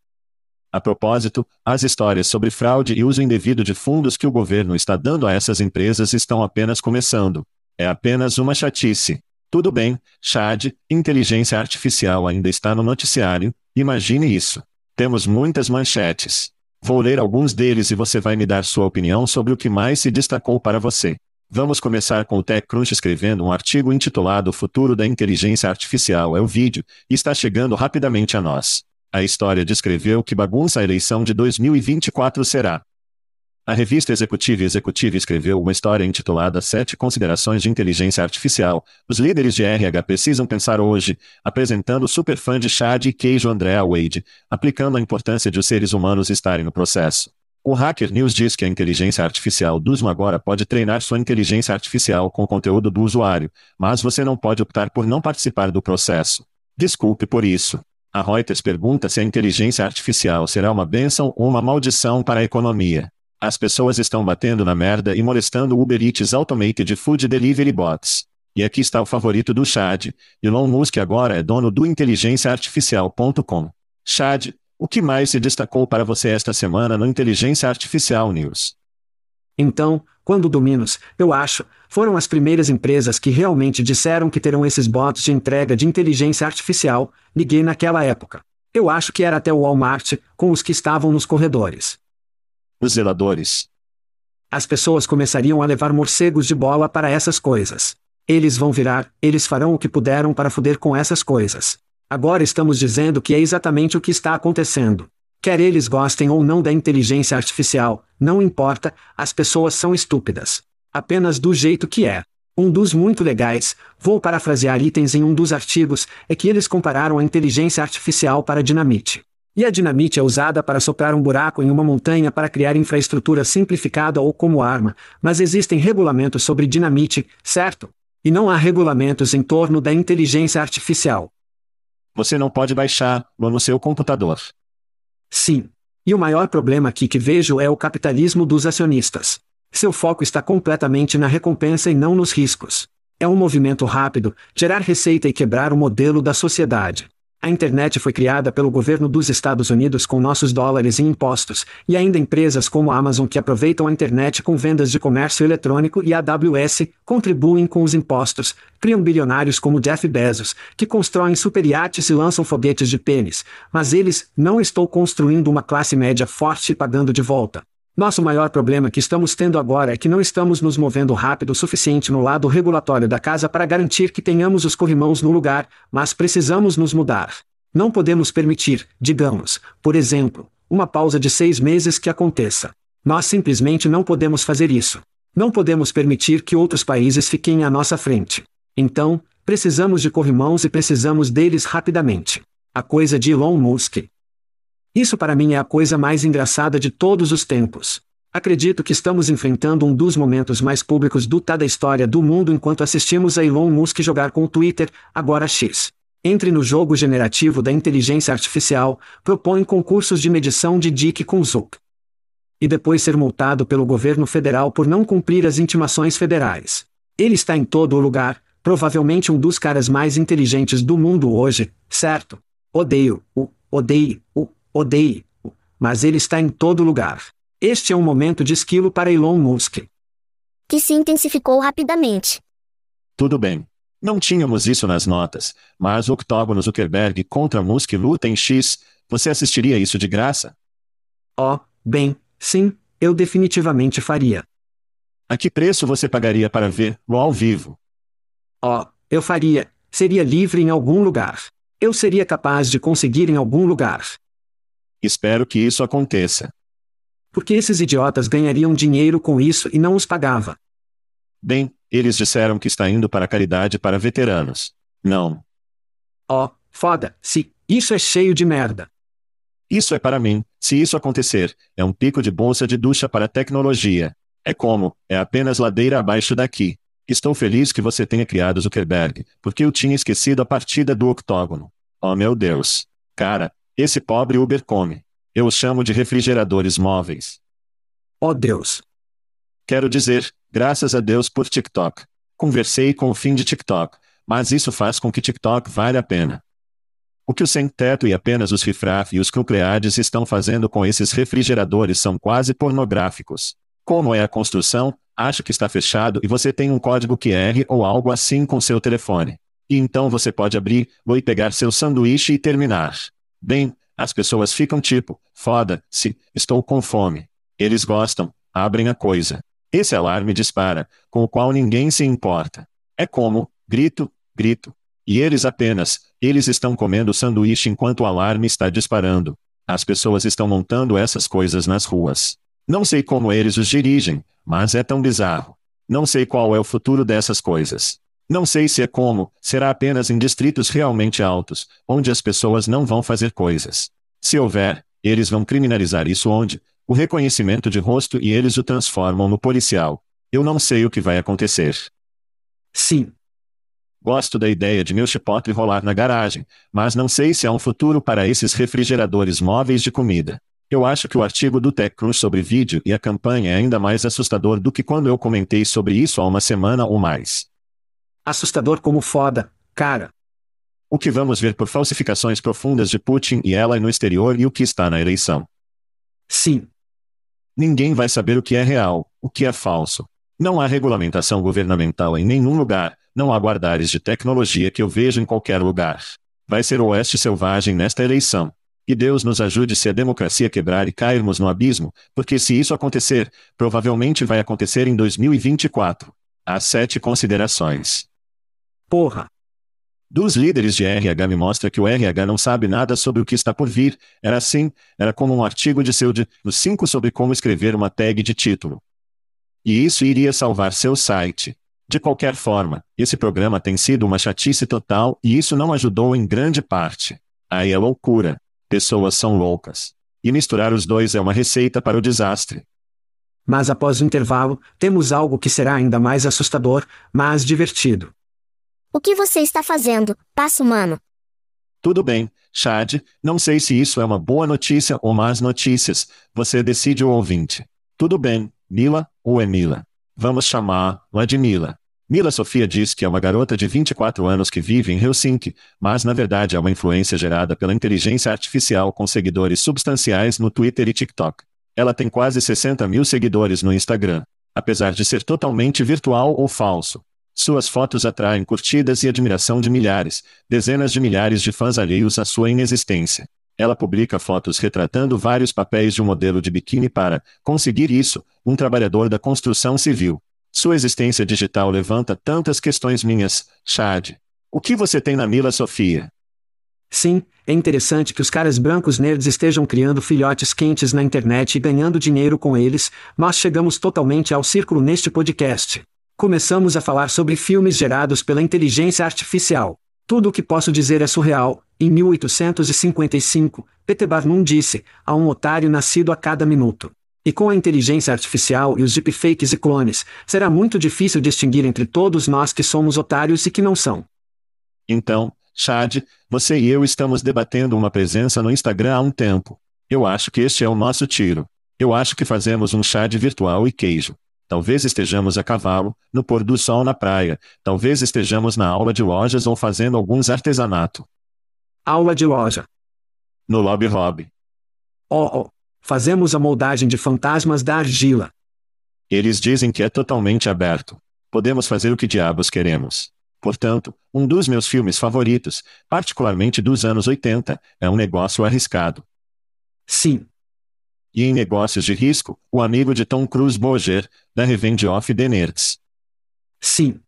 A propósito, as histórias sobre fraude e uso indevido de fundos que o governo está dando a essas empresas estão apenas começando. É apenas uma chatice. Tudo bem, Chad, inteligência artificial ainda está no noticiário, imagine isso. Temos muitas manchetes. Vou ler alguns deles e você vai me dar sua opinião sobre o que mais se destacou para você. Vamos começar com o TechCrunch escrevendo um artigo intitulado O futuro da inteligência artificial é o vídeo, e está chegando rapidamente a nós. A história descreveu que bagunça a eleição de 2024 será. A revista Executive Executive escreveu uma história intitulada Sete Considerações de Inteligência Artificial. Os líderes de RH precisam pensar hoje, apresentando o superfã de chá de queijo Andrea Wade, aplicando a importância de os seres humanos estarem no processo. O Hacker News diz que a inteligência artificial Zoom agora pode treinar sua inteligência artificial com o conteúdo do usuário, mas você não pode optar por não participar do processo. Desculpe por isso. A Reuters pergunta se a inteligência artificial será uma bênção ou uma maldição para a economia. As pessoas estão batendo na merda e molestando Uber Eats Automated Food Delivery Bots. E aqui está o favorito do Chad. Elon Musk agora é dono do inteligenciaartificial.com. Chad, o que mais se destacou para você esta semana no Inteligência Artificial News? Então, quando Dominos, eu acho, foram as primeiras empresas que realmente disseram que terão esses bots de entrega de inteligência artificial, liguei naquela época. Eu acho que era até o Walmart, com os que estavam nos corredores. Os zeladores. As pessoas começariam a levar morcegos de bola para essas coisas. Eles vão virar, eles farão o que puderam para foder com essas coisas. Agora estamos dizendo que é exatamente o que está acontecendo. Quer eles gostem ou não da inteligência artificial, não importa, as pessoas são estúpidas. Apenas do jeito que é. Um dos muito legais, vou parafrasear itens em um dos artigos, é que eles compararam a inteligência artificial para dinamite. E a dinamite é usada para soprar um buraco em uma montanha para criar infraestrutura simplificada ou como arma, mas existem regulamentos sobre dinamite, certo? E não há regulamentos em torno da inteligência artificial. Você não pode baixar no seu computador. Sim. E o maior problema aqui que vejo é o capitalismo dos acionistas. Seu foco está completamente na recompensa e não nos riscos. É um movimento rápido, gerar receita e quebrar o modelo da sociedade. A internet foi criada pelo governo dos Estados Unidos com nossos dólares e impostos, e ainda empresas como a Amazon que aproveitam a internet com vendas de comércio eletrônico e AWS contribuem com os impostos, criam bilionários como Jeff Bezos, que constroem superiates e lançam foguetes de pênis, mas eles não estão construindo uma classe média forte pagando de volta. Nosso maior problema que estamos tendo agora é que não estamos nos movendo rápido o suficiente no lado regulatório da casa para garantir que tenhamos os corrimãos no lugar, mas precisamos nos mudar. Não podemos permitir, digamos, por exemplo, uma pausa de seis meses que aconteça. Nós simplesmente não podemos fazer isso. Não podemos permitir que outros países fiquem à nossa frente. Então, precisamos de corrimãos e precisamos deles rapidamente. A coisa de Elon Musk, isso para mim é a coisa mais engraçada de todos os tempos. Acredito que estamos enfrentando um dos momentos mais públicos do da história do mundo enquanto assistimos a Elon Musk jogar com o Twitter, agora X. Entre no jogo generativo da inteligência artificial, propõe concursos de medição de Dick com. E depois ser multado pelo governo federal por não cumprir as intimações federais. Ele está em todo o lugar, provavelmente um dos caras mais inteligentes do mundo hoje, certo? Odeio, o, odeio, o, odeie mas ele está em todo lugar. Este é um momento de esquilo para Elon Musk. Que se intensificou rapidamente. Tudo bem. Não tínhamos isso nas notas, mas o octógono Zuckerberg contra Musk luta em X, você assistiria isso de graça? Oh, bem, sim, eu definitivamente faria. A que preço você pagaria para ver o ao vivo? Oh, eu faria, seria livre em algum lugar. Eu seria capaz de conseguir em algum lugar. Espero que isso aconteça. Porque esses idiotas ganhariam dinheiro com isso e não os pagava. Bem, eles disseram que está indo para a caridade para veteranos. Não. Oh, foda-se, isso é cheio de merda. Isso é para mim, se isso acontecer, é um pico de bolsa de ducha para a tecnologia. É como, é apenas ladeira abaixo daqui. Estou feliz que você tenha criado Zuckerberg, porque eu tinha esquecido a partida do octógono. Oh meu Deus. Cara, esse pobre Uber come. Eu os chamo de refrigeradores móveis. Oh Deus! Quero dizer, graças a Deus por TikTok. Conversei com o fim de TikTok, mas isso faz com que TikTok vale a pena. O que o sem-teto e apenas os rifraf e os nucleares estão fazendo com esses refrigeradores são quase pornográficos. Como é a construção, acho que está fechado e você tem um código QR ou algo assim com seu telefone. E então você pode abrir, e pegar seu sanduíche e terminar. Bem, As pessoas ficam tipo, foda-se, estou com fome. Eles gostam, abrem a coisa. Esse alarme dispara, com o qual ninguém se importa. É como, grito, grito. E eles apenas, eles estão comendo sanduíche enquanto o alarme está disparando. As pessoas estão montando essas coisas nas ruas. Não sei como eles os dirigem, mas é tão bizarro. Não sei qual é o futuro dessas coisas. Não sei se é como, será apenas em distritos realmente altos, onde as pessoas não vão fazer coisas. Se houver, eles vão criminalizar isso onde, o reconhecimento de rosto e eles o transformam no policial. Eu não sei o que vai acontecer. Sim. Gosto da ideia de meu chipotle rolar na garagem, mas não sei se há um futuro para esses refrigeradores móveis de comida. Eu acho que o artigo do TechCrunch sobre vídeo e a campanha é ainda mais assustador do que quando eu comentei sobre isso há uma semana ou mais. Assustador como foda, cara. O que vamos ver por falsificações profundas de Putin e ela no exterior e o que está na eleição. Sim. Ninguém vai saber o que é real, o que é falso. Não há regulamentação governamental em nenhum lugar, não há guardares de tecnologia que eu vejo em qualquer lugar. Vai ser o oeste selvagem nesta eleição. E Deus nos ajude se a democracia quebrar e cairmos no abismo, porque se isso acontecer, provavelmente vai acontecer em 2024. Há sete considerações. Porra. Dos líderes de RH me mostra que o RH não sabe nada sobre o que está por vir. Era assim, era como um artigo de seu de, no 5 sobre como escrever uma tag de título. E isso iria salvar seu site. De qualquer forma, esse programa tem sido uma chatice total e isso não ajudou em grande parte. Aí é loucura. Pessoas são loucas. E misturar os dois é uma receita para o desastre. Mas após o intervalo, temos algo que será ainda mais assustador, mas divertido. O que você está fazendo, passo humano? Tudo bem, Chad, não sei se isso é uma boa notícia ou más notícias, você decide o ouvinte. Tudo bem, Mila, ou é Mila? Vamos chamar-la de Mila. Mila Sofia diz que é uma garota de 24 anos que vive em Helsinki, mas na verdade é uma influência gerada pela inteligência artificial com seguidores substanciais no Twitter e TikTok. Ela tem quase 60 mil seguidores no Instagram. Apesar de ser totalmente virtual ou falso, suas fotos atraem curtidas e admiração de milhares, dezenas de milhares de fãs alheios à sua inexistência. Ela publica fotos retratando vários papéis de um modelo de biquíni para, conseguir isso, um trabalhador da construção civil. Sua existência digital levanta tantas questões minhas, Chad. O que você tem na Mila Sofia? Sim, é interessante que os caras brancos nerds estejam criando filhotes quentes na internet e ganhando dinheiro com eles, mas chegamos totalmente ao círculo neste podcast. Começamos a falar sobre filmes gerados pela inteligência artificial. Tudo o que posso dizer é surreal. Em 1855, Peter Barnum disse: há um otário nascido a cada minuto. E com a inteligência artificial e os deepfakes e clones, será muito difícil distinguir entre todos nós que somos otários e que não são. Então, Chad, você e eu estamos debatendo uma presença no Instagram há um tempo. Eu acho que este é o nosso tiro. Eu acho que fazemos um chá de virtual e queijo. Talvez estejamos a cavalo, no pôr do sol na praia. Talvez estejamos na aula de lojas ou fazendo alguns artesanato. Aula de loja. No lobby hobby. Oh, oh. Fazemos a moldagem de fantasmas da argila. Eles dizem que é totalmente aberto. Podemos fazer o que diabos queremos. Portanto, um dos meus filmes favoritos, particularmente dos anos 80, é um negócio arriscado. Sim, e em negócios de risco, o amigo de Tom Cruise Boger, da Revenge of the Nerds. Sim.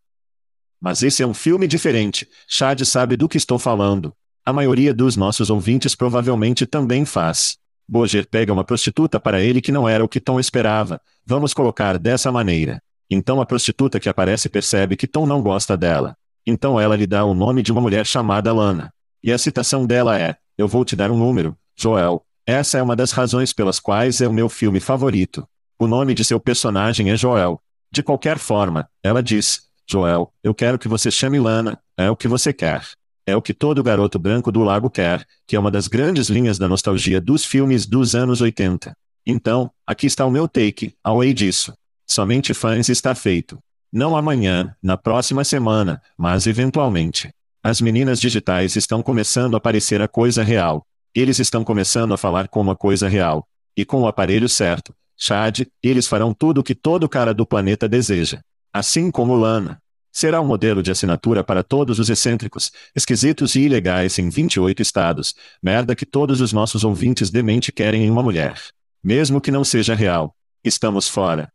Mas esse é um filme diferente, Chad sabe do que estou falando. A maioria dos nossos ouvintes provavelmente também faz. Boger pega uma prostituta para ele que não era o que Tom esperava, vamos colocar dessa maneira. Então a prostituta que aparece percebe que Tom não gosta dela. Então ela lhe dá o nome de uma mulher chamada Lana. E a citação dela é: Eu vou te dar um número, Joel, essa é uma das razões pelas quais é o meu filme favorito. O nome de seu personagem é Joel. De qualquer forma, ela diz: Joel, eu quero que você chame Lana, é o que você quer. É o que todo garoto branco do lago quer, que é uma das grandes linhas da nostalgia dos filmes dos anos 80. Então, aqui está o meu take, away disso. Somente fãs está feito. Não amanhã, na próxima semana, mas eventualmente. As meninas digitais estão começando a parecer a coisa real. Eles estão começando a falar como a coisa real. E com o aparelho certo, Chad, eles farão tudo o que todo cara do planeta deseja. Assim como Lana. Será um modelo de assinatura para todos os excêntricos, esquisitos e ilegais em 28 estados. Merda que todos os nossos ouvintes demente querem em uma mulher. Mesmo que não seja real. Estamos fora.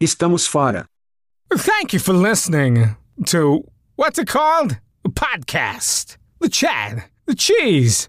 Estamos fora. Thank you for listening to what's it called? A podcast. The Chad. The Cheese.